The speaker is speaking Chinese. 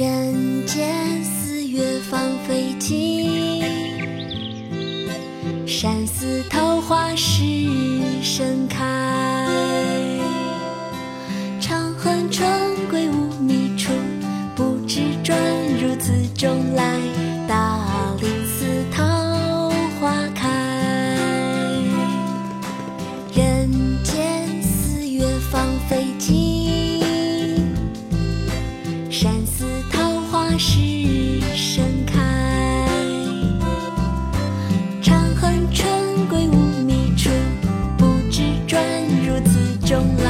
人间四月芳菲尽，山寺桃花始盛开。长恨春归无觅处，不知转入此中来。是盛开。长恨春归无觅处，不知转入此中来。